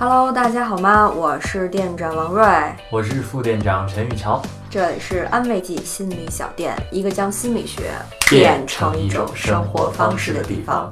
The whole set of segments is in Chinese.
Hello，大家好吗？我是店长王瑞，我是副店长陈宇桥。这里是安慰剂心理小店，一个将心理学变成一种生活方式的地方。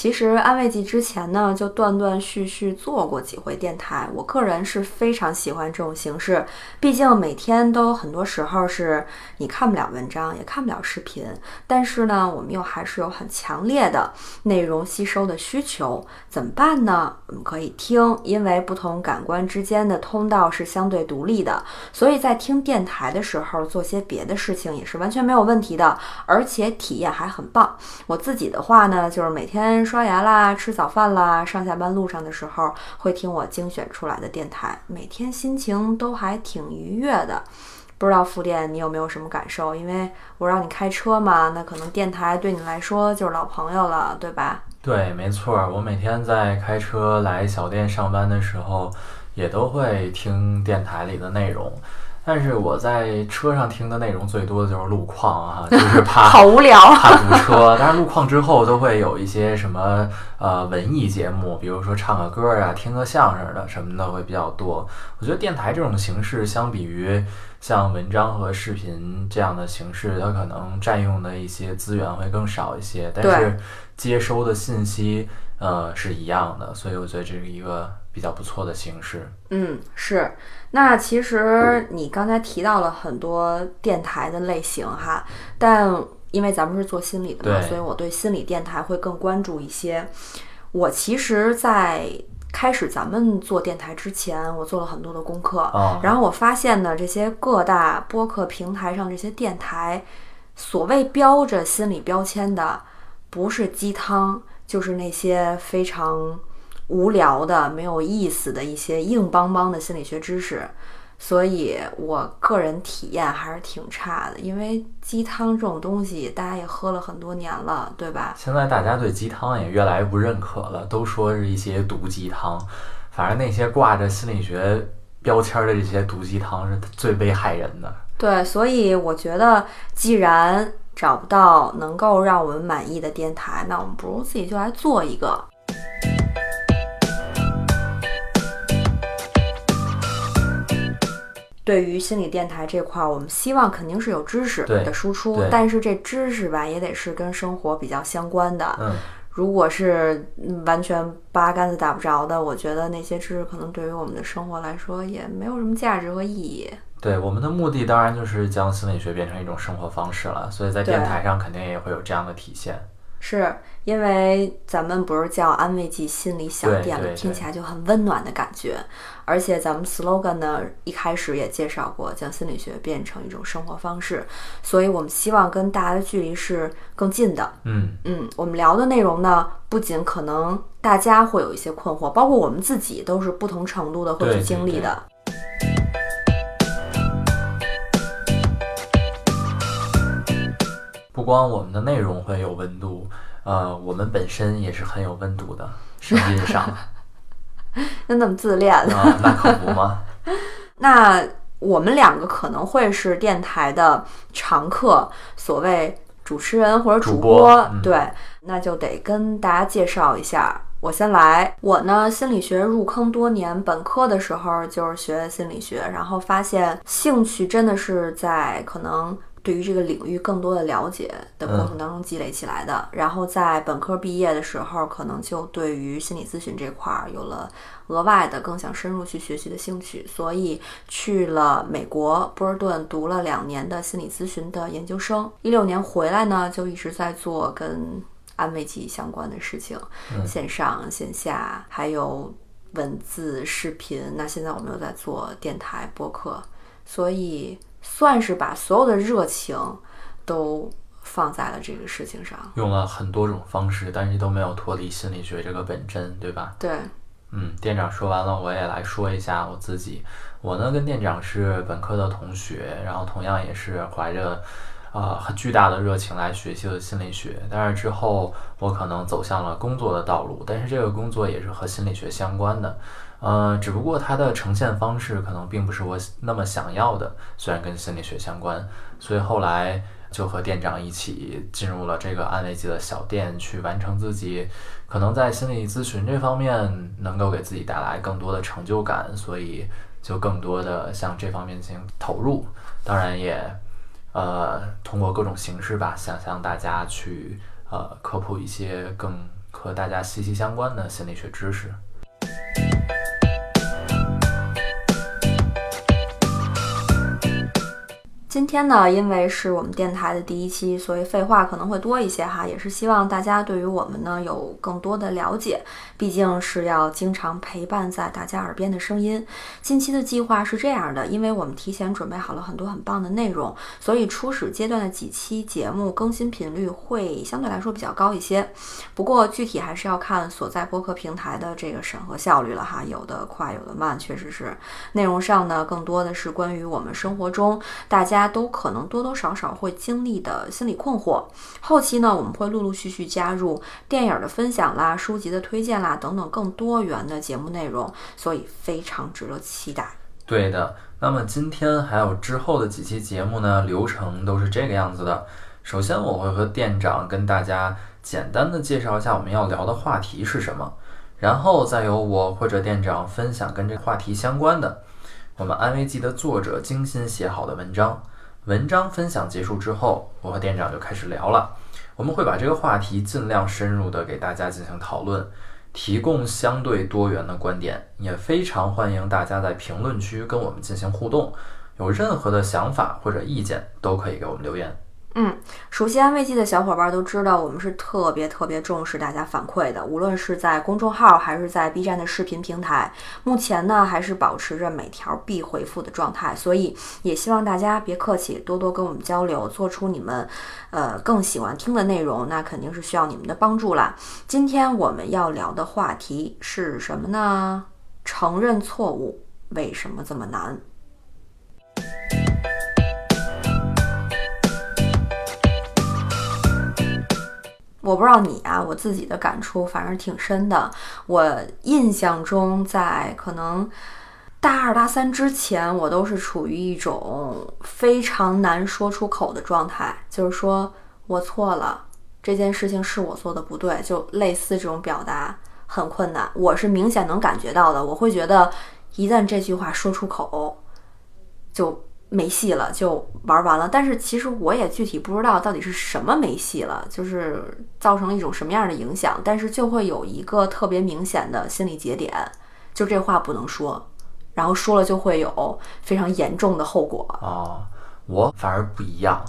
其实安慰剂之前呢，就断断续续做过几回电台。我个人是非常喜欢这种形式，毕竟每天都很多时候是你看不了文章，也看不了视频，但是呢，我们又还是有很强烈的内容吸收的需求。怎么办呢？我们可以听，因为不同感官之间的通道是相对独立的，所以在听电台的时候做些别的事情也是完全没有问题的，而且体验还很棒。我自己的话呢，就是每天。刷牙啦，吃早饭啦，上下班路上的时候会听我精选出来的电台，每天心情都还挺愉悦的。不知道副店你有没有什么感受？因为我让你开车嘛，那可能电台对你来说就是老朋友了，对吧？对，没错，我每天在开车来小店上班的时候，也都会听电台里的内容。但是我在车上听的内容最多的就是路况啊，就是怕 好无聊，怕堵车。但是路况之后都会有一些什么呃文艺节目，比如说唱个歌啊、听个相声的什么的会比较多。我觉得电台这种形式相比于像文章和视频这样的形式，它可能占用的一些资源会更少一些，但是接收的信息呃是一样的，所以我觉得这是一个。比较不错的形式，嗯，是。那其实你刚才提到了很多电台的类型哈，但因为咱们是做心理的嘛，所以我对心理电台会更关注一些。我其实，在开始咱们做电台之前，我做了很多的功课，然后我发现呢，这些各大播客平台上这些电台，所谓标着心理标签的，不是鸡汤，就是那些非常。无聊的、没有意思的一些硬邦邦的心理学知识，所以我个人体验还是挺差的。因为鸡汤这种东西，大家也喝了很多年了，对吧？现在大家对鸡汤也越来越不认可了，都说是一些毒鸡汤。反正那些挂着心理学标签的这些毒鸡汤是最危害人的。对，所以我觉得，既然找不到能够让我们满意的电台，那我们不如自己就来做一个。对于心理电台这块儿，我们希望肯定是有知识的输出，但是这知识吧也得是跟生活比较相关的。嗯，如果是完全八竿子打不着的，我觉得那些知识可能对于我们的生活来说也没有什么价值和意义。对，我们的目的当然就是将心理学变成一种生活方式了，所以在电台上肯定也会有这样的体现。是因为咱们不是叫安慰剂心理小店吗？听起来就很温暖的感觉。而且咱们 slogan 呢，一开始也介绍过，将心理学变成一种生活方式。所以我们希望跟大家的距离是更近的。嗯嗯，我们聊的内容呢，不仅可能大家会有一些困惑，包括我们自己都是不同程度的会去经历的。不光我们的内容会有温度，呃，我们本身也是很有温度的，声音上。那那么自恋啊？那可不吗？那我们两个可能会是电台的常客，所谓主持人或者主播。对，那就得跟大家介绍一下。我先来，我呢心理学入坑多年，本科的时候就是学心理学，然后发现兴趣真的是在可能。对于这个领域更多的了解的过程当中积累起来的，然后在本科毕业的时候，可能就对于心理咨询这块儿有了额外的更想深入去学习的兴趣，所以去了美国波尔顿读了两年的心理咨询的研究生。一六年回来呢，就一直在做跟安慰剂相关的事情，线上线下还有文字视频。那现在我们又在做电台播客，所以。算是把所有的热情都放在了这个事情上，用了很多种方式，但是都没有脱离心理学这个本真，对吧？对，嗯，店长说完了，我也来说一下我自己。我呢跟店长是本科的同学，然后同样也是怀着呃很巨大的热情来学习了心理学。但是之后我可能走向了工作的道路，但是这个工作也是和心理学相关的。呃，只不过它的呈现方式可能并不是我那么想要的，虽然跟心理学相关，所以后来就和店长一起进入了这个安慰剂的小店，去完成自己可能在心理咨询这方面能够给自己带来更多的成就感，所以就更多的向这方面进行投入。当然也，呃，通过各种形式吧，想向大家去呃科普一些更和大家息息相关的心理学知识。今天呢，因为是我们电台的第一期，所以废话可能会多一些哈，也是希望大家对于我们呢有更多的了解。毕竟是要经常陪伴在大家耳边的声音。近期的计划是这样的，因为我们提前准备好了很多很棒的内容，所以初始阶段的几期节目更新频率会相对来说比较高一些。不过具体还是要看所在播客平台的这个审核效率了哈，有的快，有的慢，确实是。内容上呢，更多的是关于我们生活中大家。大家都可能多多少少会经历的心理困惑。后期呢，我们会陆陆续续加入电影的分享啦、书籍的推荐啦等等更多元的节目内容，所以非常值得期待。对的，那么今天还有之后的几期节目呢，流程都是这个样子的。首先，我会和店长跟大家简单的介绍一下我们要聊的话题是什么，然后再由我或者店长分享跟这个话题相关的我们安慰剂的作者精心写好的文章。文章分享结束之后，我和店长就开始聊了。我们会把这个话题尽量深入的给大家进行讨论，提供相对多元的观点，也非常欢迎大家在评论区跟我们进行互动。有任何的想法或者意见，都可以给我们留言。嗯，熟悉安慰剂的小伙伴都知道，我们是特别特别重视大家反馈的，无论是在公众号还是在 B 站的视频平台，目前呢还是保持着每条必回复的状态，所以也希望大家别客气，多多跟我们交流，做出你们呃更喜欢听的内容，那肯定是需要你们的帮助啦。今天我们要聊的话题是什么呢？承认错误为什么这么难？我不知道你啊，我自己的感触反正挺深的。我印象中，在可能大二大三之前，我都是处于一种非常难说出口的状态，就是说我错了，这件事情是我做的不对，就类似这种表达很困难。我是明显能感觉到的，我会觉得一旦这句话说出口，就。没戏了，就玩完了。但是其实我也具体不知道到底是什么没戏了，就是造成了一种什么样的影响。但是就会有一个特别明显的心理节点，就这话不能说，然后说了就会有非常严重的后果。哦，我反而不一样，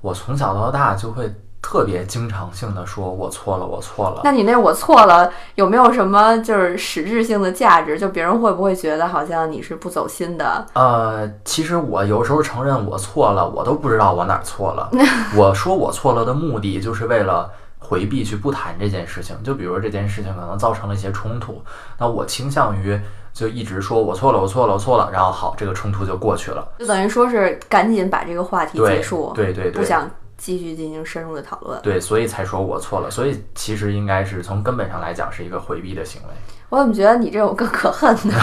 我从小到大就会。特别经常性的说“我错了，我错了”。那你那“我错了”有没有什么就是实质性的价值？就别人会不会觉得好像你是不走心的？呃，其实我有时候承认我错了，我都不知道我哪儿错了。我说我错了的目的就是为了回避去不谈这件事情。就比如这件事情可能造成了一些冲突，那我倾向于就一直说我错了，我错了，我错了，然后好，这个冲突就过去了。就等于说是赶紧把这个话题结束，对对对，不想。继续进行深入的讨论，对，所以才说我错了。所以其实应该是从根本上来讲是一个回避的行为。我怎么觉得你这种更可恨呢？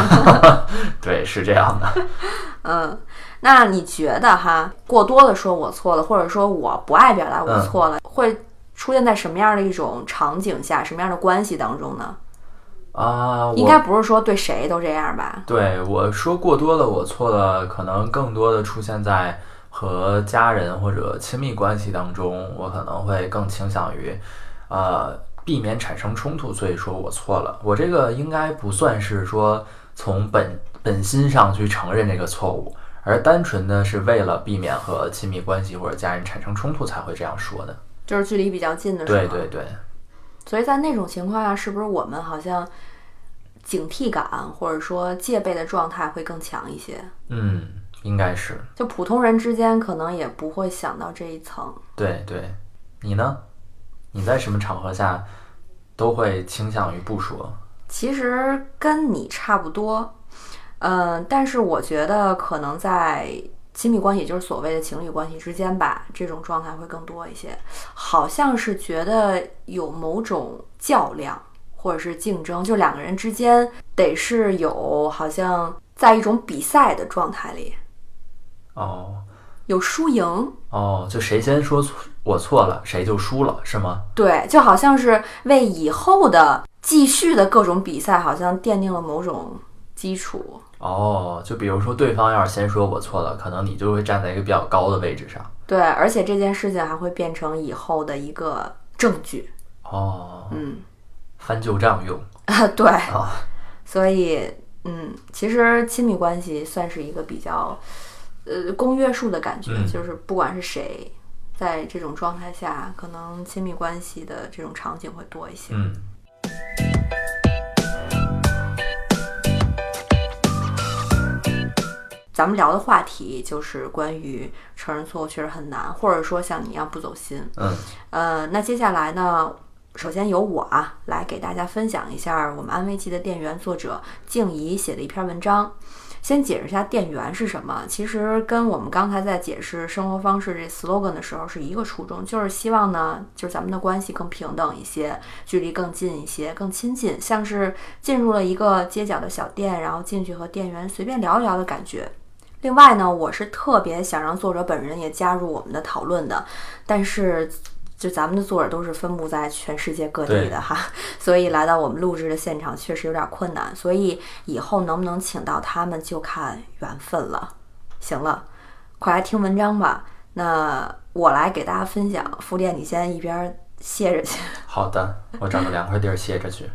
对，是这样的。嗯，那你觉得哈，过多的说我错了，或者说我不爱表达我错了，会出现在什么样的一种场景下，什么样的关系当中呢？啊，应该不是说对谁都这样吧？对，我说过多的我错了，可能更多的出现在。和家人或者亲密关系当中，我可能会更倾向于，呃，避免产生冲突，所以说我错了。我这个应该不算是说从本本心上去承认这个错误，而单纯的是为了避免和亲密关系或者家人产生冲突才会这样说的。就是距离比较近的时候。对对对。所以在那种情况下，是不是我们好像警惕感或者说戒备的状态会更强一些？嗯。应该是，就普通人之间可能也不会想到这一层。对对，你呢？你在什么场合下都会倾向于不说？其实跟你差不多，嗯，但是我觉得可能在亲密关系，就是所谓的情侣关系之间吧，这种状态会更多一些。好像是觉得有某种较量或者是竞争，就两个人之间得是有好像在一种比赛的状态里。哦，有输赢。哦，就谁先说错我错了，谁就输了，是吗？对，就好像是为以后的继续的各种比赛，好像奠定了某种基础。哦，就比如说对方要是先说我错了，可能你就会站在一个比较高的位置上。对，而且这件事情还会变成以后的一个证据。哦，嗯，翻旧账用啊，对，啊。所以，嗯，其实亲密关系算是一个比较，呃，公约数的感觉，嗯就是不管是谁，在这种状态下，可能亲密关系的这种场景会多一些。嗯，咱们聊的话题就是关于承认错误确实很难，或者说像你一样不走心。嗯，呃，那接下来呢，首先由我啊来给大家分享一下我们安慰剂的店员作者静怡写的一篇文章。先解释一下店员是什么，其实跟我们刚才在解释生活方式这 slogan 的时候是一个初衷，就是希望呢，就是咱们的关系更平等一些，距离更近一些，更亲近，像是进入了一个街角的小店，然后进去和店员随便聊一聊的感觉。另外呢，我是特别想让作者本人也加入我们的讨论的，但是就咱们的作者都是分布在全世界各地的哈，所以来到我们录制的现场确实有点困难，所以以后能不能请到他们就看缘分了。行了，快来听文章吧。那我来给大家分享，副店你先一边歇着去。好的，我找个凉快地儿歇着去。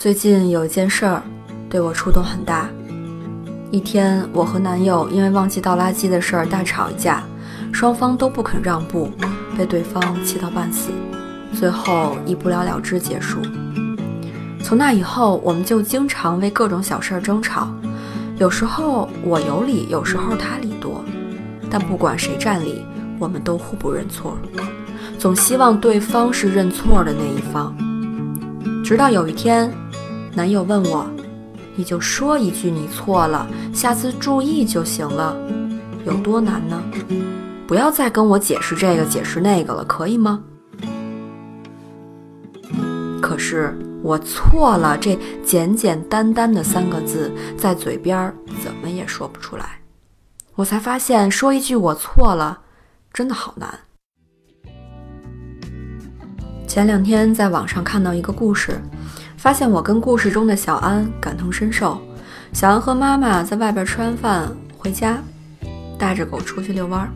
最近有一件事儿对我触动很大。一天，我和男友因为忘记倒垃圾的事儿大吵一架，双方都不肯让步，被对方气到半死，最后以不了了之结束。从那以后，我们就经常为各种小事儿争吵，有时候我有理，有时候他理多，但不管谁占理，我们都互不认错，总希望对方是认错的那一方。直到有一天，男友问我：“你就说一句你错了，下次注意就行了，有多难呢？不要再跟我解释这个解释那个了，可以吗？”可是我错了这简简单单的三个字，在嘴边怎么也说不出来。我才发现，说一句我错了，真的好难。前两天在网上看到一个故事，发现我跟故事中的小安感同身受。小安和妈妈在外边吃完饭回家，带着狗出去遛弯儿。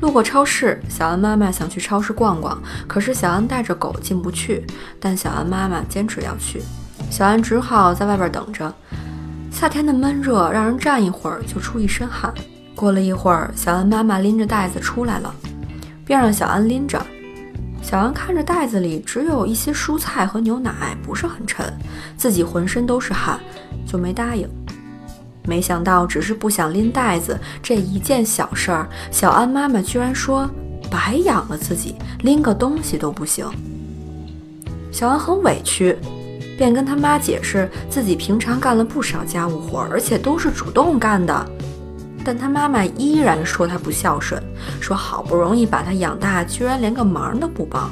路过超市，小安妈妈想去超市逛逛，可是小安带着狗进不去，但小安妈妈坚持要去，小安只好在外边等着。夏天的闷热让人站一会儿就出一身汗。过了一会儿，小安妈妈拎着袋子出来了，便让小安拎着。小安看着袋子里只有一些蔬菜和牛奶，不是很沉，自己浑身都是汗，就没答应。没想到，只是不想拎袋子这一件小事儿，小安妈妈居然说白养了自己，拎个东西都不行。小安很委屈，便跟他妈解释自己平常干了不少家务活，而且都是主动干的。但他妈妈依然说他不孝顺，说好不容易把他养大，居然连个忙都不帮。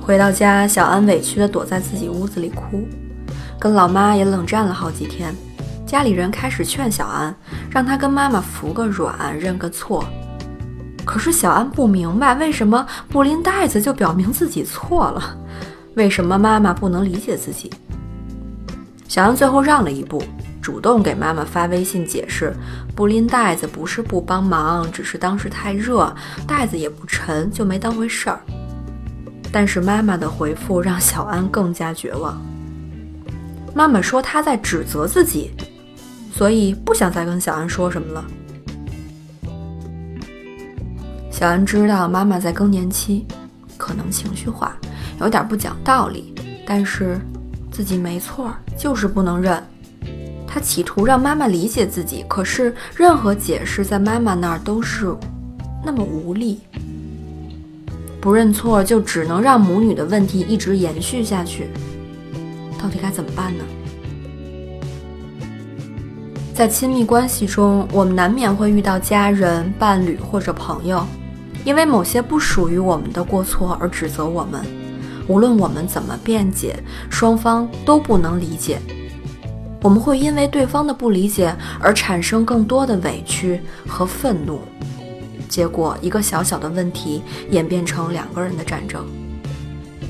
回到家，小安委屈地躲在自己屋子里哭，跟老妈也冷战了好几天。家里人开始劝小安，让他跟妈妈服个软，认个错。可是小安不明白，为什么不拎袋子就表明自己错了？为什么妈妈不能理解自己？小安最后让了一步。主动给妈妈发微信解释，不拎袋子不是不帮忙，只是当时太热，袋子也不沉，就没当回事儿。但是妈妈的回复让小安更加绝望。妈妈说她在指责自己，所以不想再跟小安说什么了。小安知道妈妈在更年期，可能情绪化，有点不讲道理，但是自己没错，就是不能认。他企图让妈妈理解自己，可是任何解释在妈妈那儿都是那么无力。不认错就只能让母女的问题一直延续下去，到底该怎么办呢？在亲密关系中，我们难免会遇到家人、伴侣或者朋友，因为某些不属于我们的过错而指责我们。无论我们怎么辩解，双方都不能理解。我们会因为对方的不理解而产生更多的委屈和愤怒，结果一个小小的问题演变成两个人的战争。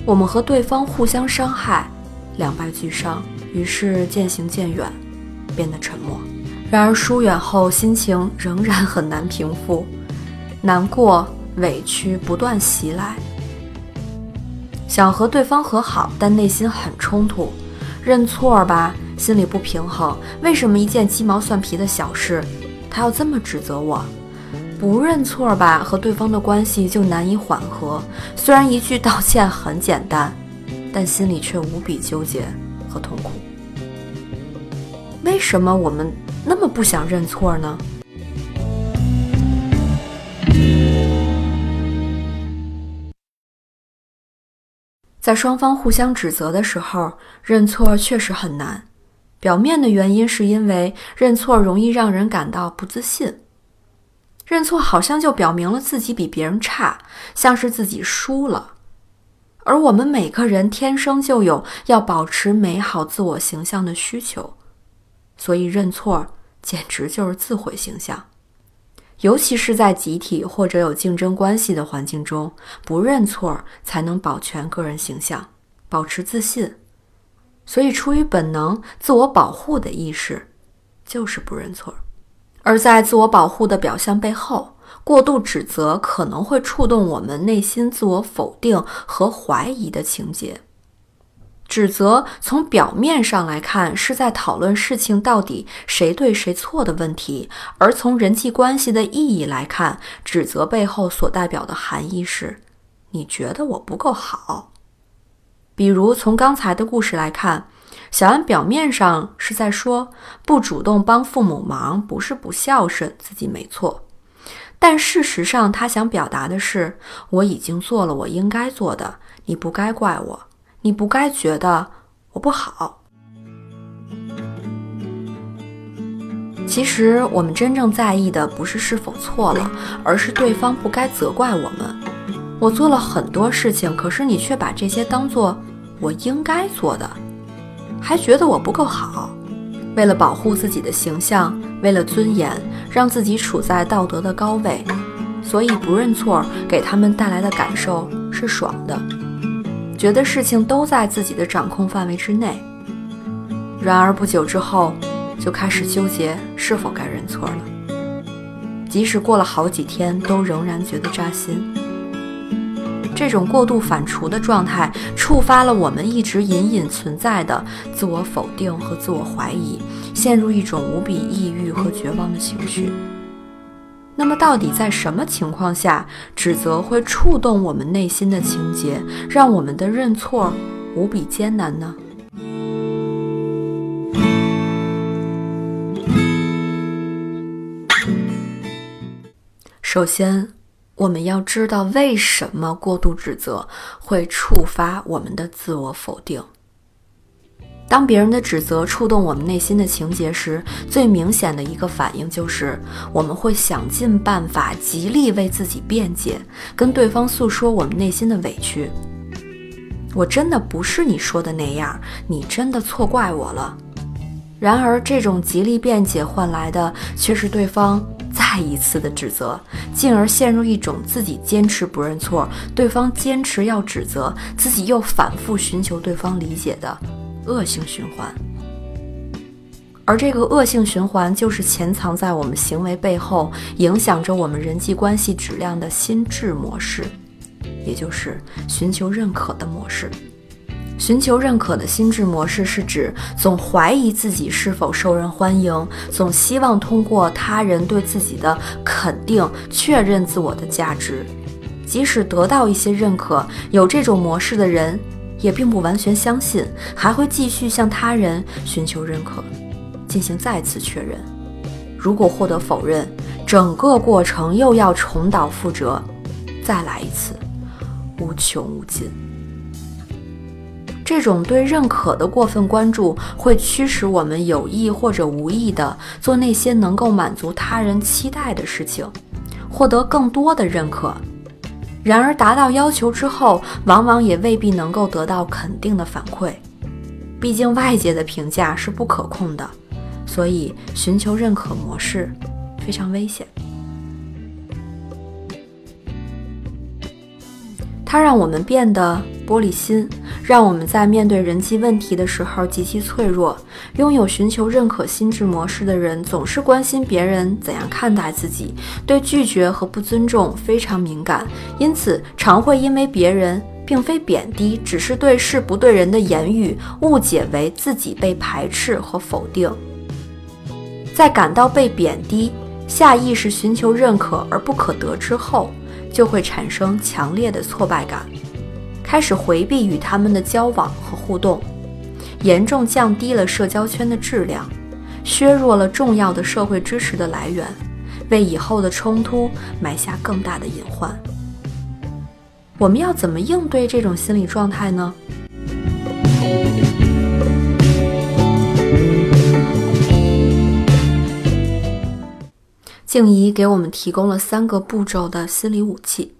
我们和对方互相伤害，两败俱伤，于是渐行渐远，变得沉默。然而疏远后，心情仍然很难平复，难过、委屈不断袭来。想和对方和好，但内心很冲突。认错吧，心里不平衡。为什么一件鸡毛蒜皮的小事，他要这么指责我？不认错吧，和对方的关系就难以缓和。虽然一句道歉很简单，但心里却无比纠结和痛苦。为什么我们？那么不想认错呢？在双方互相指责的时候，认错确实很难。表面的原因是因为认错容易让人感到不自信，认错好像就表明了自己比别人差，像是自己输了。而我们每个人天生就有要保持美好自我形象的需求。所以认错简直就是自毁形象，尤其是在集体或者有竞争关系的环境中，不认错才能保全个人形象，保持自信。所以出于本能、自我保护的意识，就是不认错。而在自我保护的表象背后，过度指责可能会触动我们内心自我否定和怀疑的情节。指责从表面上来看是在讨论事情到底谁对谁错的问题，而从人际关系的意义来看，指责背后所代表的含义是：你觉得我不够好。比如从刚才的故事来看，小安表面上是在说不主动帮父母忙不是不孝顺，自己没错，但事实上他想表达的是我已经做了我应该做的，你不该怪我。你不该觉得我不好。其实我们真正在意的不是是否错了，而是对方不该责怪我们。我做了很多事情，可是你却把这些当做我应该做的，还觉得我不够好。为了保护自己的形象，为了尊严，让自己处在道德的高位，所以不认错给他们带来的感受是爽的。觉得事情都在自己的掌控范围之内，然而不久之后，就开始纠结是否该认错了。即使过了好几天，都仍然觉得扎心。这种过度反刍的状态，触发了我们一直隐隐存在的自我否定和自我怀疑，陷入一种无比抑郁和绝望的情绪。那么，到底在什么情况下，指责会触动我们内心的情节，让我们的认错无比艰难呢？首先，我们要知道为什么过度指责会触发我们的自我否定。当别人的指责触动我们内心的情节时，最明显的一个反应就是我们会想尽办法，极力为自己辩解，跟对方诉说我们内心的委屈。我真的不是你说的那样，你真的错怪我了。然而，这种极力辩解换来的却是对方再一次的指责，进而陷入一种自己坚持不认错，对方坚持要指责，自己又反复寻求对方理解的。恶性循环，而这个恶性循环就是潜藏在我们行为背后，影响着我们人际关系质量的心智模式，也就是寻求认可的模式。寻求认可的心智模式是指总怀疑自己是否受人欢迎，总希望通过他人对自己的肯定确认自我的价值。即使得到一些认可，有这种模式的人。也并不完全相信，还会继续向他人寻求认可，进行再次确认。如果获得否认，整个过程又要重蹈覆辙，再来一次，无穷无尽。这种对认可的过分关注，会驱使我们有意或者无意的做那些能够满足他人期待的事情，获得更多的认可。然而，达到要求之后，往往也未必能够得到肯定的反馈。毕竟，外界的评价是不可控的，所以寻求认可模式非常危险。它让我们变得玻璃心，让我们在面对人际问题的时候极其脆弱。拥有寻求认可心智模式的人，总是关心别人怎样看待自己，对拒绝和不尊重非常敏感，因此常会因为别人并非贬低，只是对事不对人的言语误解为自己被排斥和否定。在感到被贬低、下意识寻求认可而不可得之后。就会产生强烈的挫败感，开始回避与他们的交往和互动，严重降低了社交圈的质量，削弱了重要的社会支持的来源，为以后的冲突埋下更大的隐患。我们要怎么应对这种心理状态呢？静怡给我们提供了三个步骤的心理武器。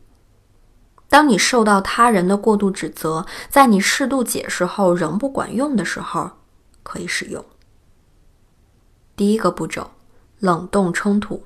当你受到他人的过度指责，在你适度解释后仍不管用的时候，可以使用。第一个步骤：冷冻冲突。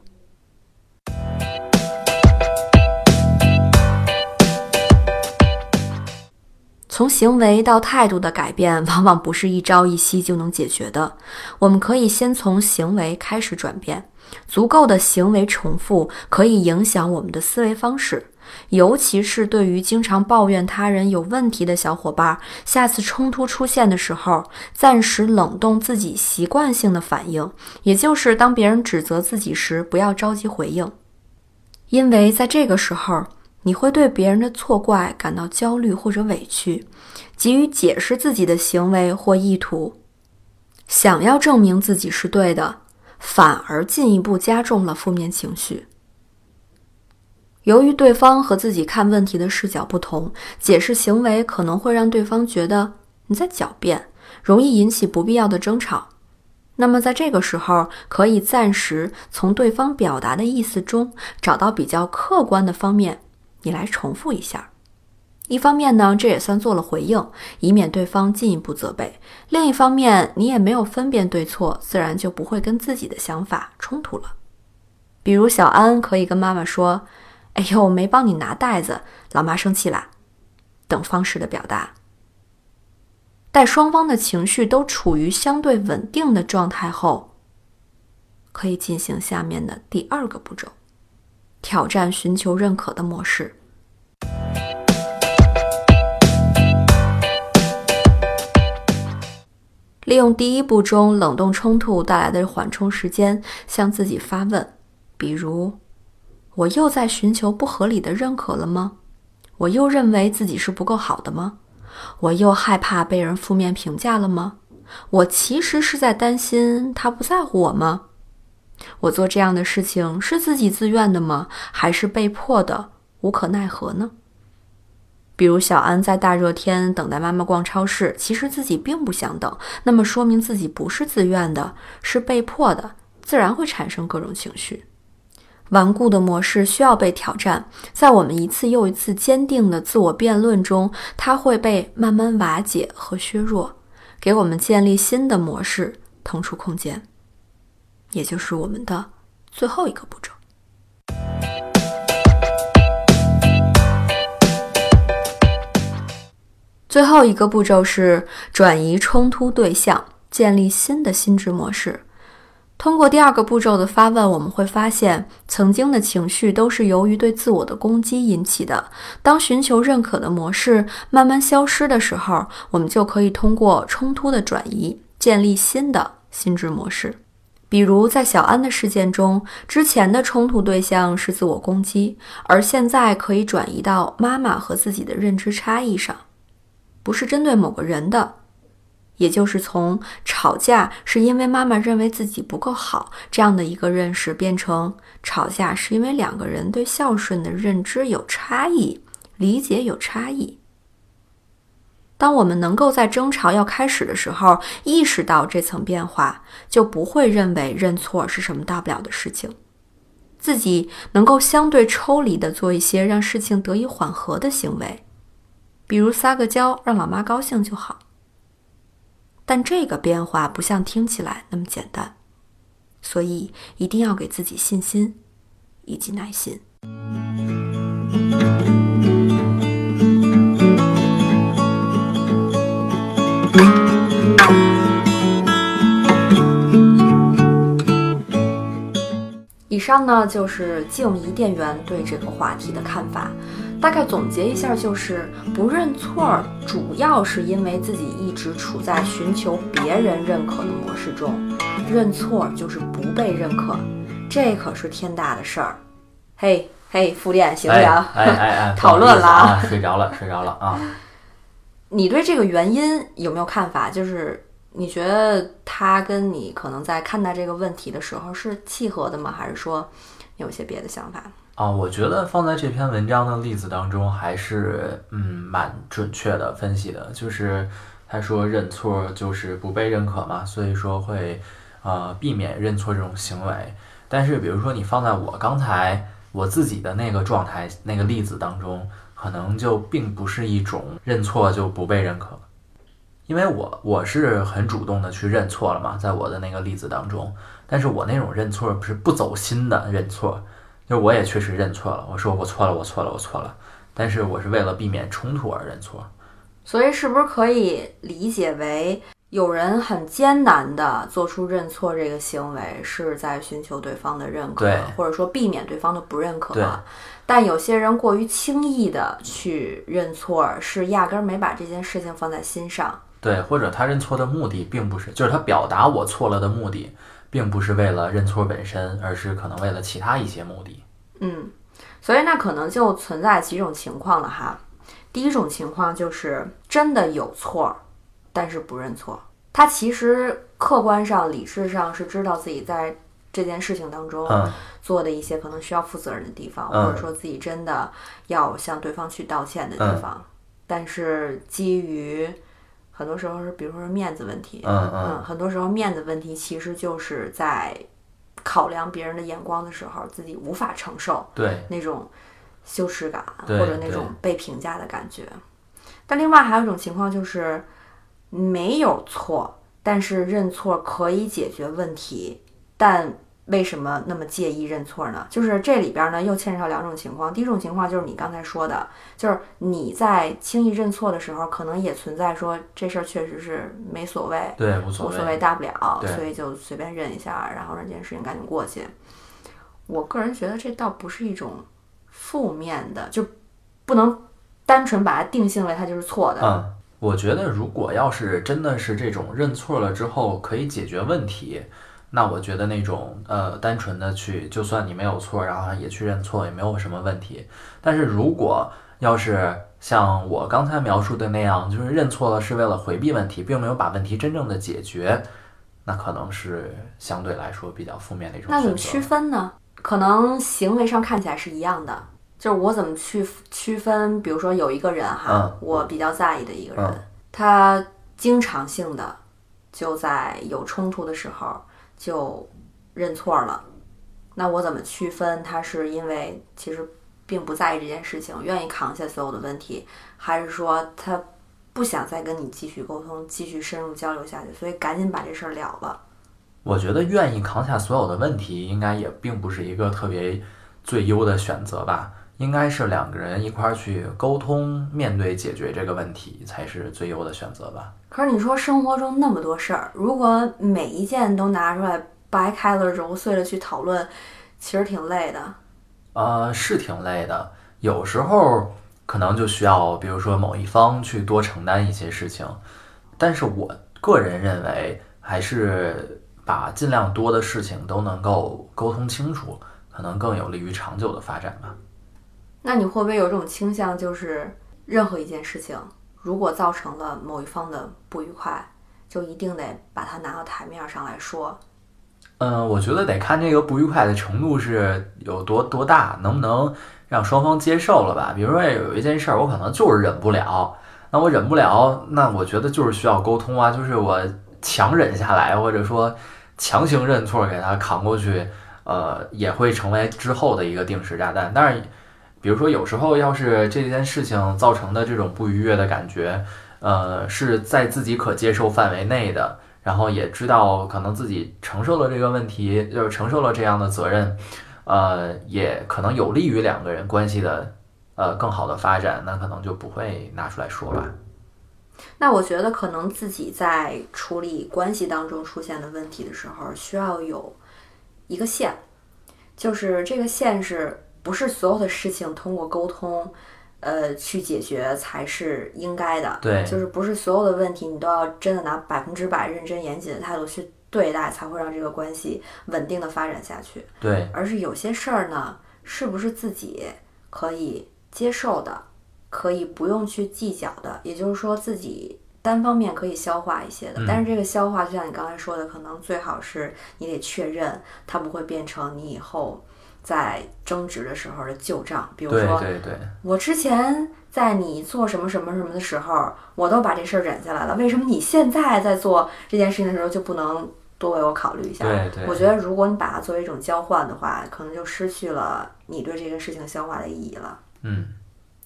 从行为到态度的改变，往往不是一朝一夕就能解决的。我们可以先从行为开始转变。足够的行为重复可以影响我们的思维方式，尤其是对于经常抱怨他人有问题的小伙伴，下次冲突出现的时候，暂时冷冻自己习惯性的反应，也就是当别人指责自己时，不要着急回应，因为在这个时候，你会对别人的错怪感到焦虑或者委屈，急于解释自己的行为或意图，想要证明自己是对的。反而进一步加重了负面情绪。由于对方和自己看问题的视角不同，解释行为可能会让对方觉得你在狡辩，容易引起不必要的争吵。那么在这个时候，可以暂时从对方表达的意思中找到比较客观的方面，你来重复一下。一方面呢，这也算做了回应，以免对方进一步责备；另一方面，你也没有分辨对错，自然就不会跟自己的想法冲突了。比如小安可以跟妈妈说：“哎呦，没帮你拿袋子，老妈生气啦。”等方式的表达。待双方的情绪都处于相对稳定的状态后，可以进行下面的第二个步骤：挑战寻求认可的模式。利用第一步中冷冻冲突带来的缓冲时间，向自己发问，比如：“我又在寻求不合理的认可了吗？我又认为自己是不够好的吗？我又害怕被人负面评价了吗？我其实是在担心他不在乎我吗？我做这样的事情是自己自愿的吗？还是被迫的无可奈何呢？”比如小安在大热天等待妈妈逛超市，其实自己并不想等，那么说明自己不是自愿的，是被迫的，自然会产生各种情绪。顽固的模式需要被挑战，在我们一次又一次坚定的自我辩论中，它会被慢慢瓦解和削弱，给我们建立新的模式腾出空间，也就是我们的最后一个步骤。最后一个步骤是转移冲突对象，建立新的心智模式。通过第二个步骤的发问，我们会发现，曾经的情绪都是由于对自我的攻击引起的。当寻求认可的模式慢慢消失的时候，我们就可以通过冲突的转移，建立新的心智模式。比如在小安的事件中，之前的冲突对象是自我攻击，而现在可以转移到妈妈和自己的认知差异上。不是针对某个人的，也就是从吵架是因为妈妈认为自己不够好这样的一个认识，变成吵架是因为两个人对孝顺的认知有差异，理解有差异。当我们能够在争吵要开始的时候意识到这层变化，就不会认为认错是什么大不了的事情，自己能够相对抽离的做一些让事情得以缓和的行为，比如撒个娇让老妈高兴就好。但这个变化不像听起来那么简单，所以一定要给自己信心以及耐心。以上呢就是静怡店员对这个话题的看法。大概总结一下，就是不认错，主要是因为自己一直处在寻求别人认可的模式中。认错就是不被认可，这可是天大的事儿。嘿嘿，副店行不行？哎哎哎，讨论了啊，睡着了，睡着了啊。你对这个原因有没有看法？就是你觉得他跟你可能在看待这个问题的时候是契合的吗？还是说有些别的想法？啊，我觉得放在这篇文章的例子当中，还是嗯蛮准确的分析的。就是他说认错就是不被认可嘛，所以说会呃避免认错这种行为。但是比如说你放在我刚才我自己的那个状态那个例子当中，可能就并不是一种认错就不被认可，因为我我是很主动的去认错了嘛，在我的那个例子当中，但是我那种认错是不走心的认错。就我也确实认错了，我说我错了，我错了，我错了。但是我是为了避免冲突而认错，所以是不是可以理解为有人很艰难的做出认错这个行为，是在寻求对方的认可，或者说避免对方的不认可？但有些人过于轻易的去认错，是压根儿没把这件事情放在心上。对，或者他认错的目的并不是，就是他表达我错了的目的。并不是为了认错本身，而是可能为了其他一些目的。嗯，所以那可能就存在几种情况了哈。第一种情况就是真的有错，但是不认错。他其实客观上、理智上是知道自己在这件事情当中做的一些可能需要负责任的地方，或者说自己真的要向对方去道歉的地方，但是基于。很多时候是，比如说面子问题，嗯嗯，很多时候面子问题其实就是在考量别人的眼光的时候，自己无法承受对那种羞耻感或者那种被评价的感觉。但另外还有一种情况就是没有错，但是认错可以解决问题，但。为什么那么介意认错呢？就是这里边呢又牵扯到两种情况。第一种情况就是你刚才说的，就是你在轻易认错的时候，可能也存在说这事儿确实是没所谓，对，无所谓，大不了，所以就随便认一下，然后让这件事情赶紧过去。我个人觉得这倒不是一种负面的，就不能单纯把它定性为它就是错的。嗯，我觉得如果要是真的是这种认错了之后可以解决问题。那我觉得那种呃，单纯的去，就算你没有错，然后也去认错，也没有什么问题。但是如果要是像我刚才描述的那样，就是认错了是为了回避问题，并没有把问题真正的解决，那可能是相对来说比较负面的一种。那怎么区分呢？可能行为上看起来是一样的，就是我怎么去区分？比如说有一个人哈，我比较在意的一个人，他经常性的就在有冲突的时候。就认错了，那我怎么区分他是因为其实并不在意这件事情，愿意扛下所有的问题，还是说他不想再跟你继续沟通、继续深入交流下去，所以赶紧把这事儿了了？我觉得愿意扛下所有的问题，应该也并不是一个特别最优的选择吧？应该是两个人一块儿去沟通、面对、解决这个问题，才是最优的选择吧。可是你说生活中那么多事儿，如果每一件都拿出来掰开了揉碎了去讨论，其实挺累的。呃，是挺累的。有时候可能就需要，比如说某一方去多承担一些事情。但是我个人认为，还是把尽量多的事情都能够沟通清楚，可能更有利于长久的发展吧。那你会不会有这种倾向，就是任何一件事情，如果造成了某一方的不愉快，就一定得把它拿到台面上来说？嗯，我觉得得看这个不愉快的程度是有多多大，能不能让双方接受了吧？比如说有一件事儿，我可能就是忍不了，那我忍不了，那我觉得就是需要沟通啊，就是我强忍下来，或者说强行认错给他扛过去，呃，也会成为之后的一个定时炸弹。但是，比如说有时候要是这件事情造成的这种不愉悦的感觉，呃，是在自己可接受范围内的，然后也知道可能自己承受了这个问题，就是承受了这样的责任，呃，也可能有利于两个人关系的呃更好的发展，那可能就不会拿出来说吧。那我觉得可能自己在处理关系当中出现的问题的时候，需要有一个线，就是这个线是不是所有的事情通过沟通，呃，去解决才是应该的？对就是不是所有的问题你都要真的拿百分之百认真严谨的态度去对待，才会让这个关系稳定的发展下去。对，而是有些事儿呢，是不是自己可以接受的，可以不用去计较的，也就是说自己单方面可以消化一些的。但是这个消化，就像你刚才说的，可能最好是你得确认它不会变成你以后在争执的时候的旧账。比如说，对对，我之前在你做什么什么什么的时候，我都把这事儿忍下来了，为什么你现在在做这件事情的时候就不能多为我考虑一下？对对我觉得如果你把它作为一种交换的话，可能就失去了你对这个事情消化的意义了。嗯，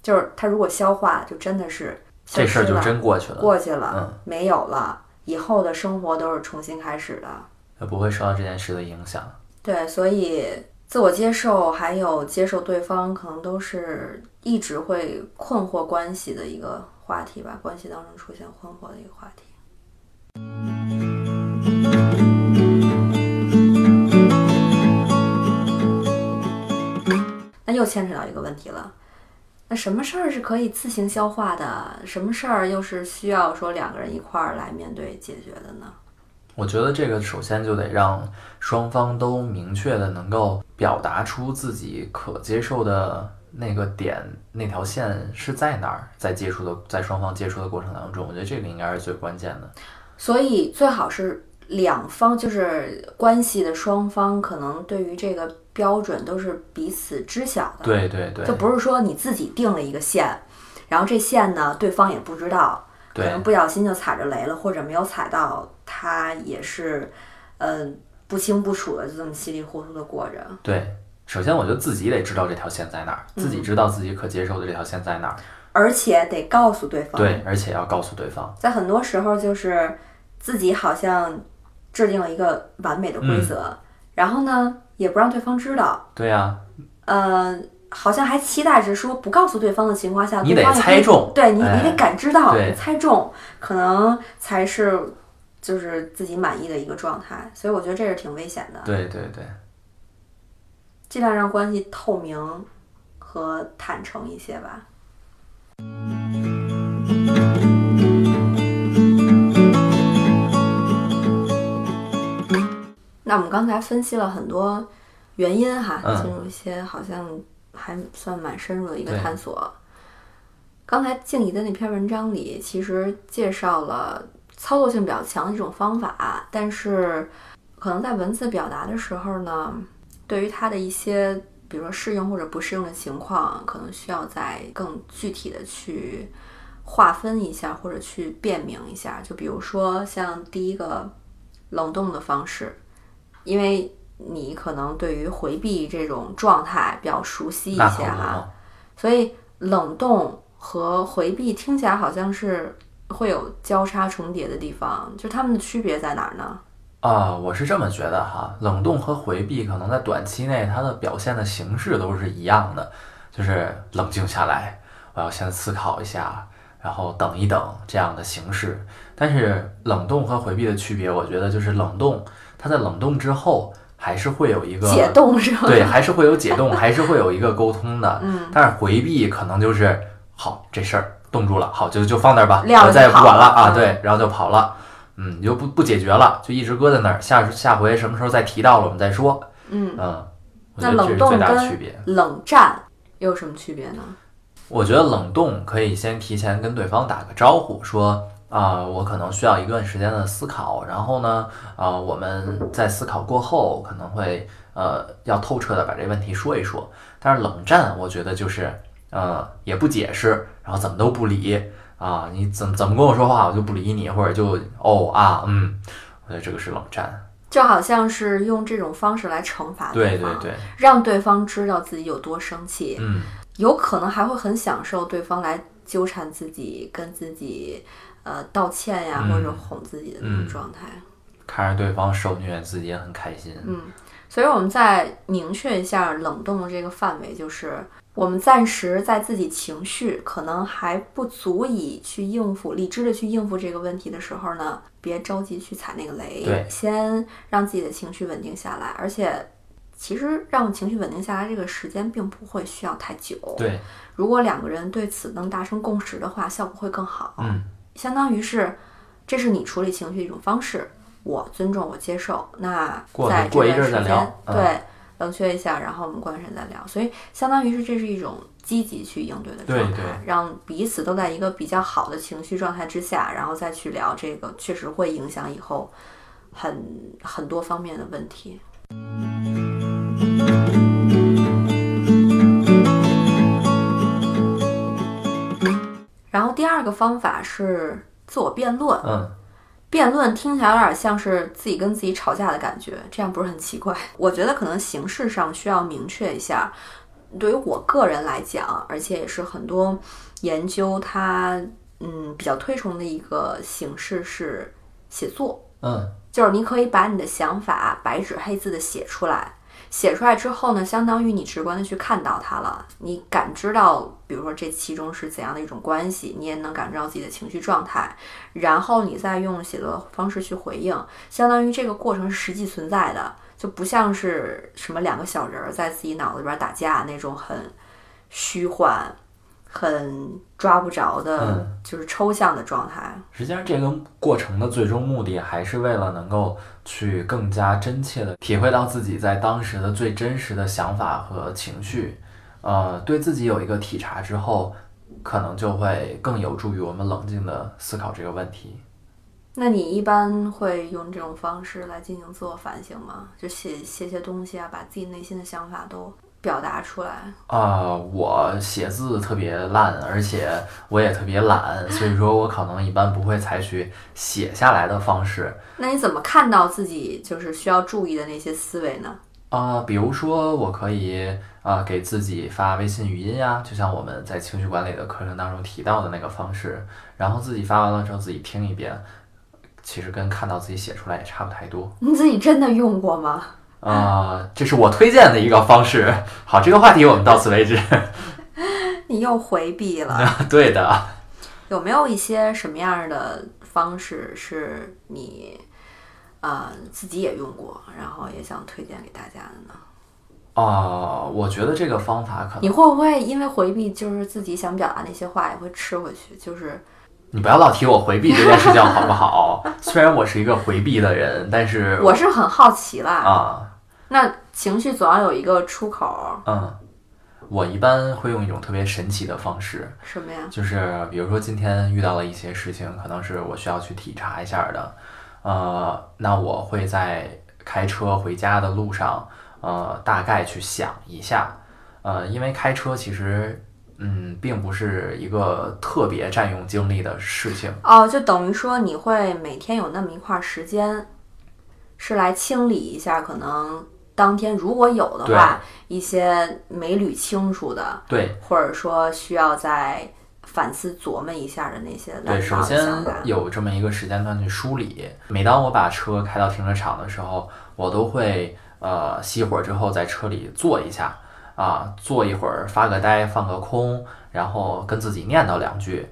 就是它如果消化，就真的是这事儿就真过去了，过去了，嗯没有了，以后的生活都是重新开始的。就不会受到这件事的影响。对，所以自我接受还有接受对方，可能都是一直会困惑关系的一个话题吧，关系当中出现困惑的一个话题。那又牵扯到一个问题了，那什么事儿是可以自行消化的？什么事儿又是需要说两个人一块儿来面对解决的呢？我觉得这个首先就得让双方都明确的能够表达出自己可接受的那个点，那条线是在哪儿，在接触的在双方接触的过程当中，我觉得这个应该是最关键的。所以最好是两方，就是关系的双方，可能对于这个标准都是彼此知晓的。，对对对就不是说你自己定了一个线，然后这线呢对方也不知道，可能不小心就踩着雷了，或者没有踩到，他也是，嗯、不清不楚的就这么稀里糊涂的过着。对，首先我觉得自己得知道这条线在哪儿，自己知道自己可接受的这条线在哪儿。而且得告诉对方。对，而且要告诉对方。在很多时候就是自己好像制定了一个完美的规则，然后呢也不让对方知道，对呀、呃，好像还期待着说不告诉对方的情况下，你得对方猜中对你哎你得感知到，对猜中，可能才是就是自己满意的一个状态，所以我觉得这是挺危险的，对对对，尽量让关系透明和坦诚一些吧。那我们刚才分析了很多原因哈，嗯进入一些好像还算蛮深入的一个探索。刚才静怡的那篇文章里，其实介绍了操作性比较强的一种方法，但是可能在文字表达的时候呢，对于它的一些，比如说适用或者不适用的情况，可能需要再更具体的去划分一下，或者去辨明一下。就比如说像第一个冷冻的方式，因为你可能对于回避这种状态比较熟悉一些哈，嘛。所以冷冻和回避听起来好像是会有交叉重叠的地方，就是它们的区别在哪儿呢？啊，我是这么觉得哈，冷冻和回避可能在短期内它的表现的形式都是一样的，就是冷静下来，我要先思考一下，然后等一等这样的形式。但是冷冻和回避的区别，我觉得就是冷冻，它在冷冻之后还是会有一个解冻是吧？对，还是会有解冻，还是会有一个沟通的。嗯，但是回避可能就是好，这事儿冻住了，好就就放那儿吧，我再也不管了啊，嗯对，然后就跑了，嗯，你就不不解决了，就一直搁在那儿，下下回什么时候再提到了我们再说，嗯，嗯，我那觉得这是最冷冻跟大的区别。冷战又有什么区别呢？我觉得冷冻可以先提前跟对方打个招呼，说啊、我可能需要一段时间的思考，然后呢，啊、我们在思考过后可能会呃要透彻的把这问题说一说。但是冷战，我觉得就是呃也不解释，然后怎么都不理啊，你怎么怎么跟我说话，我就不理你，或者就哦啊嗯，我觉得这个是冷战。就好像是用这种方式来惩罚方，对对对，让对方知道自己有多生气，嗯，有可能还会很享受对方来纠缠自己，跟自己呃道歉呀，嗯或者哄自己的那种嗯状态。看着对方受虐，自己也很开心。嗯，所以我们再明确一下冷冻的这个范围，就是我们暂时在自己情绪可能还不足以去应付、理智的去应付这个问题的时候呢，别着急去踩那个雷，先让自己的情绪稳定下来，而且。其实让情绪稳定下来，这个时间并不会需要太久。对，如果两个人对此能达成共识的话，效果会更好。嗯，相当于是，这是你处理情绪的一种方式，我尊重，我接受。那过在这过一段时间阵再聊，嗯对，冷却一下，然后我们过段时间再聊。所以，相当于是这是一种积极去应对的状态，对对让彼此都在一个比较好的情绪状态之下，然后再去聊这个，确实会影响以后很很多方面的问题。然后第二个方法是自我辩论，嗯，辩论听起来有点像是自己跟自己吵架的感觉，这样不是很奇怪？我觉得可能形式上需要明确一下。对于我个人来讲，而且也是很多研究它嗯比较推崇的一个形式是写作，嗯，就是你可以把你的想法白纸黑字的写出来。写出来之后呢，相当于你直观的去看到它了，你感知到，比如说这其中是怎样的一种关系，你也能感知到自己的情绪状态，然后你再用写作方式去回应，相当于这个过程是实际存在的，就不像是什么两个小人在自己脑子里边打架那种很虚幻、很抓不着的，嗯就是抽象的状态。实际上这个过程的最终目的还是为了能够去更加真切的体会到自己在当时的最真实的想法和情绪，呃，对自己有一个体察之后，可能就会更有助于我们冷静的思考这个问题。那你一般会用这种方式来进行自我反省吗？就写写些东西啊，把自己内心的想法都表达出来。啊、我写字特别烂，而且我也特别懒，所以说我可能一般不会采取写下来的方式。那你怎么看到自己就是需要注意的那些思维呢？啊、比如说我可以啊、给自己发微信语音呀，就像我们在情绪管理的课程当中提到的那个方式，然后自己发完了之后自己听一遍，其实跟看到自己写出来也差不太多。你自己真的用过吗？啊、这是我推荐的一个方式。好，这个话题我们到此为止。你又回避了。对的，有没有一些什么样的方式是你呃自己也用过，然后也想推荐给大家的呢？啊、我觉得这个方法可能你会不会因为回避，就是自己想表达那些话也会吃回去？就是你不要老提我回避这件 事情好不好？虽然我是一个回避的人，但是我是很好奇啦。啊，那情绪总要有一个出口，嗯，我一般会用一种特别神奇的方式，什么呀？就是比如说今天遇到了一些事情，可能是我需要去体察一下的，呃，那我会在开车回家的路上，呃，大概去想一下，呃，因为开车其实。嗯，并不是一个特别占用精力的事情。哦，就等于说你会每天有那么一块儿时间，是来清理一下可能当天如果有的话，一些没捋清楚的，对或者说需要再反思琢磨一下的那些乱对，首先。有这么一个时间段去梳理。每当我把车开到停车场的时候，我都会呃熄火之后在车里坐一下啊，坐一会儿发个呆，放个空，然后跟自己念叨两句。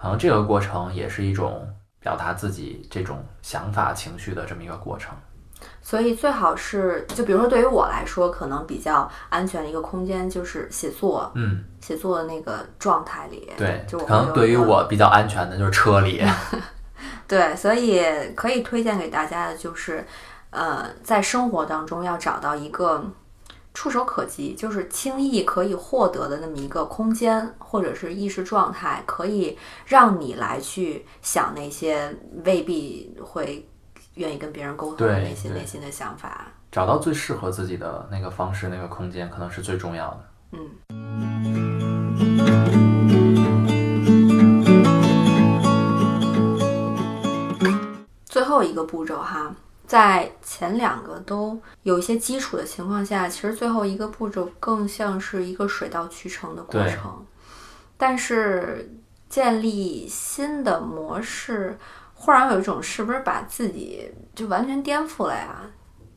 可能这个过程也是一种表达自己这种想法、情绪的这么一个过程。所以最好是，就比如说对于我来说，可能比较安全的一个空间就是写作，嗯，写作的那个状态里。对，就可能对于我比较安全的就是车里。对，所以可以推荐给大家的就是，呃，在生活当中要找到一个触手可及就是轻易可以获得的那么一个空间或者是意识状态可以让你来去想那些未必会愿意跟别人沟通的那些内心的想法。找到最适合自己的那个方式那个空间可能是最重要的。嗯。最后一个步骤哈在前两个都有一些基础的情况下，其实最后一个步骤更像是一个水到渠成的过对程。但是建立新的模式，忽然有一种是不是把自己就完全颠覆了呀？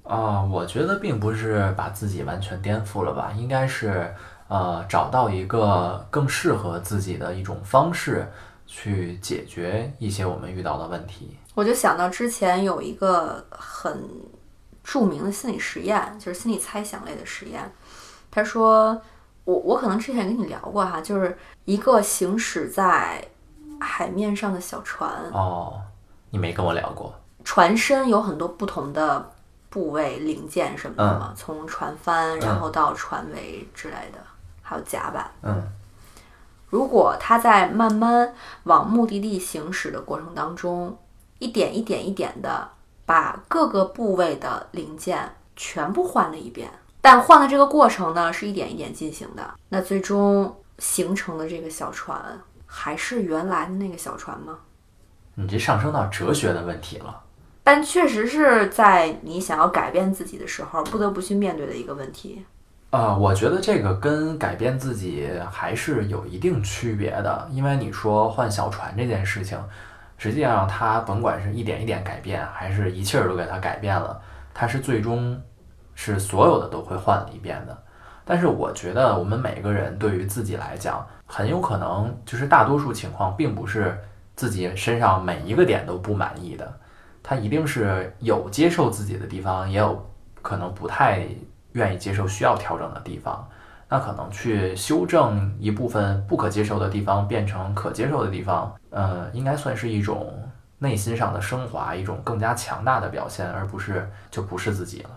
啊、我觉得并不是把自己完全颠覆了吧，应该是呃找到一个更适合自己的一种方式去解决一些我们遇到的问题。我就想到之前有一个很著名的心理实验，就是心理猜想类的实验。他说，我我可能之前跟你聊过哈，就是一个行驶在海面上的小船，哦，你没跟我聊过。船身有很多不同的部位零件什么的嘛，从船帆然后到船尾之类的，还有甲板。嗯如果它在慢慢往目的地行驶的过程当中，一点一点一点的把各个部位的零件全部换了一遍，但换的这个过程呢是一点一点进行的，那最终形成的这个小船还是原来的那个小船吗？你这上升到哲学的问题了。但确实是在你想要改变自己的时候，不得不去面对的一个问题。呃，我觉得这个跟改变自己还是有一定区别的，因为你说换小船这件事情，实际上它甭管是一点一点改变，还是一气儿都给它改变了，它是最终是所有的都会换了一遍的。但是我觉得我们每个人对于自己来讲，很有可能就是大多数情况并不是自己身上每一个点都不满意的，他一定是有接受自己的地方，也有可能不太愿意接受需要调整的地方。那可能去修正一部分不可接受的地方，变成可接受的地方，呃，应该算是一种内心上的升华，一种更加强大的表现，而不是就不是自己了。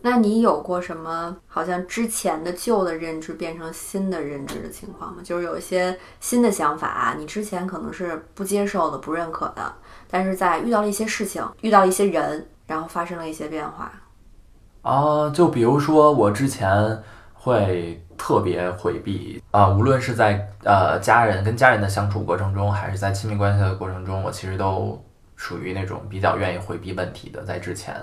那你有过什么好像之前的旧的认知变成新的认知的情况吗？就是有一些新的想法，你之前可能是不接受的、不认可的，但是在遇到了一些事情、遇到了一些人，然后发生了一些变化。啊，就比如说我之前会特别回避啊、无论是在呃家人跟家人的相处过程中，还是在亲密关系的过程中，我其实都属于那种比较愿意回避问题的，在之前。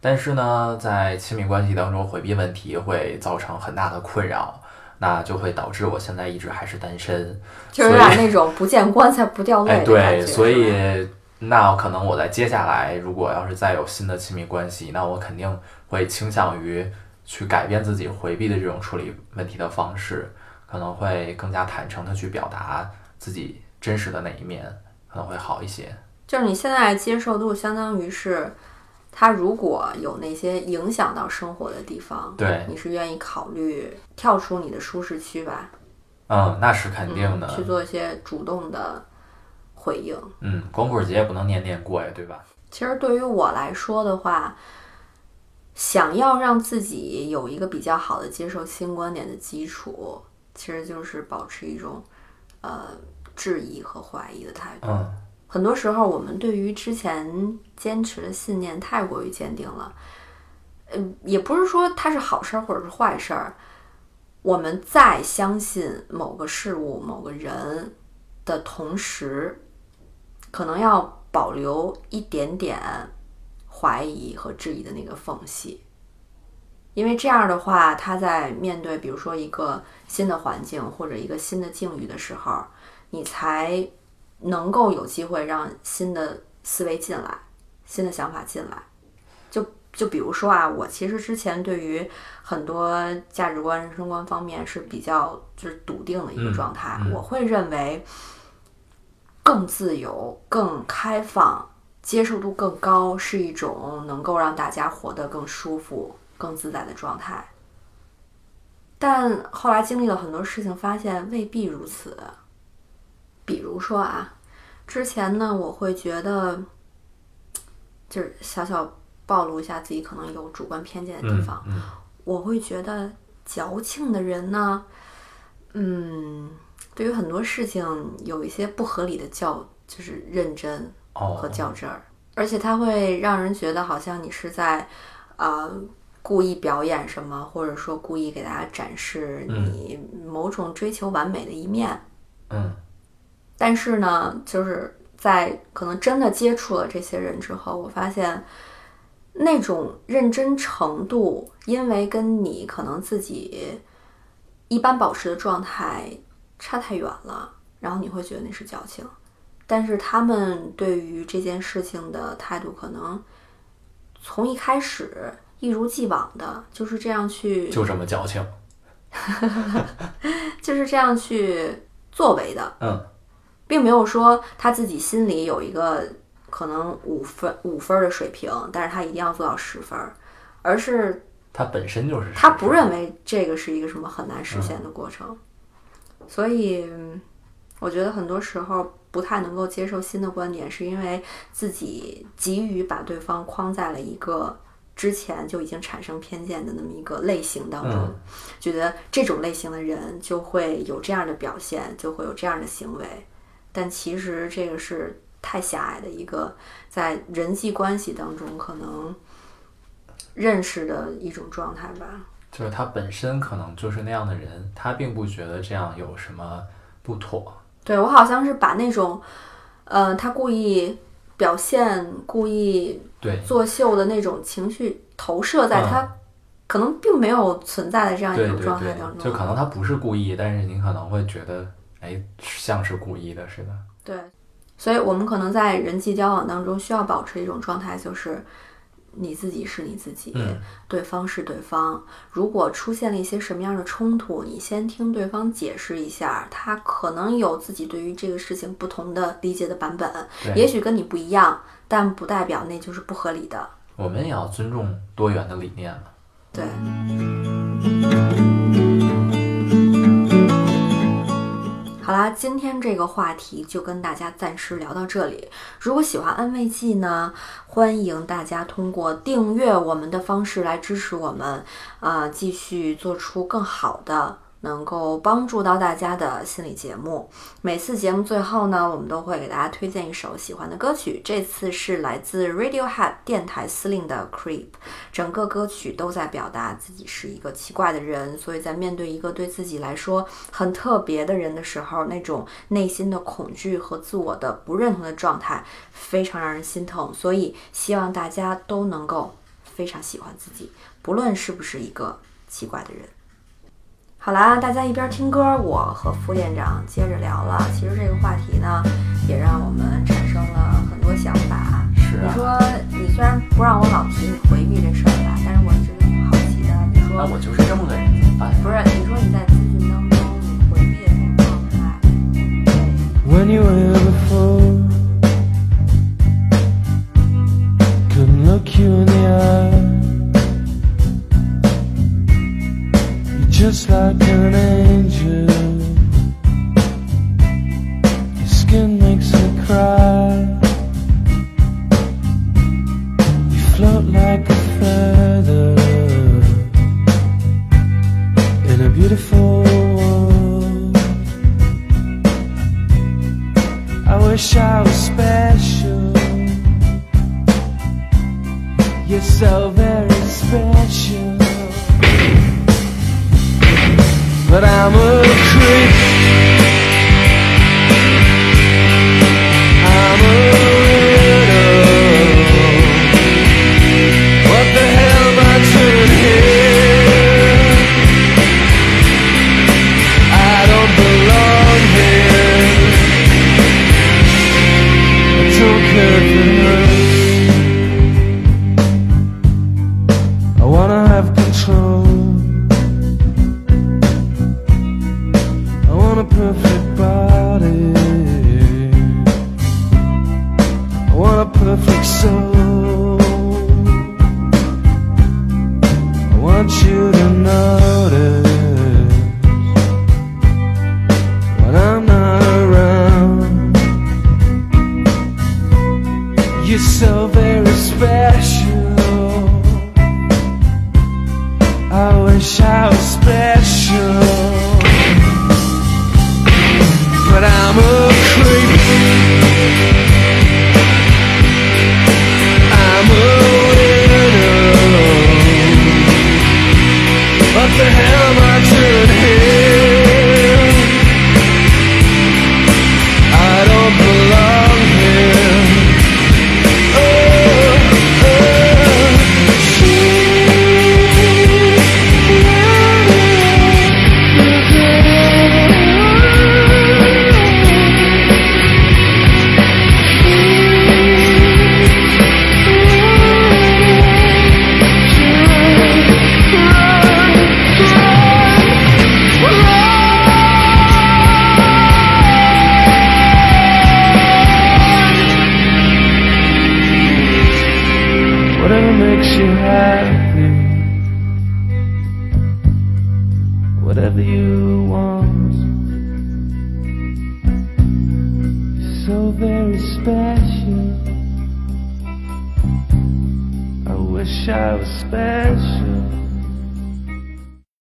但是呢，在亲密关系当中回避问题会造成很大的困扰，那就会导致我现在一直还是单身。就是有点那种不见棺材不掉哎，泪。对，所以那可能我在接下来，如果要是再有新的亲密关系，那我肯定会倾向于去改变自己回避的这种处理问题的方式，可能会更加坦诚的去表达自己真实的那一面，可能会好一些。就是你现在接受度，相当于是他如果有那些影响到生活的地方，对，你是愿意考虑跳出你的舒适区吧？嗯，那是肯定的。嗯，去做一些主动的回应。嗯，光棍节也不能年年过呀，对吧？其实对于我来说的话，想要让自己有一个比较好的接受新观点的基础，其实就是保持一种呃质疑和怀疑的态度。嗯，很多时候，我们对于之前坚持的信念太过于坚定了，嗯，也不是说它是好事儿或者是坏事儿。我们在相信某个事物、某个人的同时，可能要保留一点点怀疑和质疑的那个缝隙，因为这样的话，他在面对比如说一个新的环境或者一个新的境遇的时候，你才能够有机会让新的思维进来，新的想法进来。就就比如说啊，我其实之前对于很多价值观、人生观方面是比较就是笃定的一个状态，嗯嗯我会认为更自由、更开放、接受度更高是一种能够让大家活得更舒服、更自在的状态。但后来经历了很多事情，发现未必如此。比如说啊，之前呢，我会觉得，就是小小暴露一下自己可能有主观偏见的地嗯方，嗯我会觉得矫情的人呢，嗯，对于很多事情有一些不合理的较，就是认真和哦，较真儿，而且它会让人觉得好像你是在，呃，故意表演什么，或者说故意给大家展示你某种追求完美的一面。嗯但是呢，就是在可能真的接触了这些人之后，我发现那种认真程度，因为跟你可能自己一般保持的状态差太远了，然后你会觉得那是矫情。但是他们对于这件事情的态度，可能从一开始一如既往的就是这样去，就这么矫情。就是这样去作为的，嗯，并没有说他自己心里有一个可能五分五分的水平，但是他一定要做到十分，而是他本身就是他不认为这个是一个什么很难实现的过程，所以我觉得很多时候不太能够接受新的观点，是因为自己急于把对方框在了一个。之前就已经产生偏见的那么一个类型当中，觉得这种类型的人就会有这样的表现，就会有这样的行为。但其实这个是太狭隘的一个在人际关系当中可能认识的一种状态吧。就是他本身可能就是那样的人，他并不觉得这样有什么不妥。对我好像是把那种，呃，他故意。表现故意作秀的那种情绪投射在他可能并没有存在的这样一种状态当中，就可能他不是故意，但是你可能会觉得，哎，像是故意的似的。对，所以我们可能在人际交往当中需要保持一种状态，就是。你自己是你自己，对方是对方。如果出现了一些什么样的冲突，你先听对方解释一下，他可能有自己对于这个事情不同的理解的版本，也许跟你不一样，但不代表那就是不合理的。我们也要尊重多元的理念嘛。对。好啦，今天这个话题就跟大家暂时聊到这里。如果喜欢安慰剂呢，欢迎大家通过订阅我们的方式来支持我们，啊，继续做出更好的。能够帮助到大家的心理节目，每次节目最后呢，我们都会给大家推荐一首喜欢的歌曲。这次是来自 Radiohead 电台司令的 Creep，整个歌曲都在表达自己是一个奇怪的人，所以在面对一个对自己来说很特别的人的时候，那种内心的恐惧和自我的不认同的状态非常让人心疼。所以希望大家都能够非常喜欢自己，不论是不是一个奇怪的人。好啦，大家一边听歌，我和副店长接着聊了。其实这个话题呢，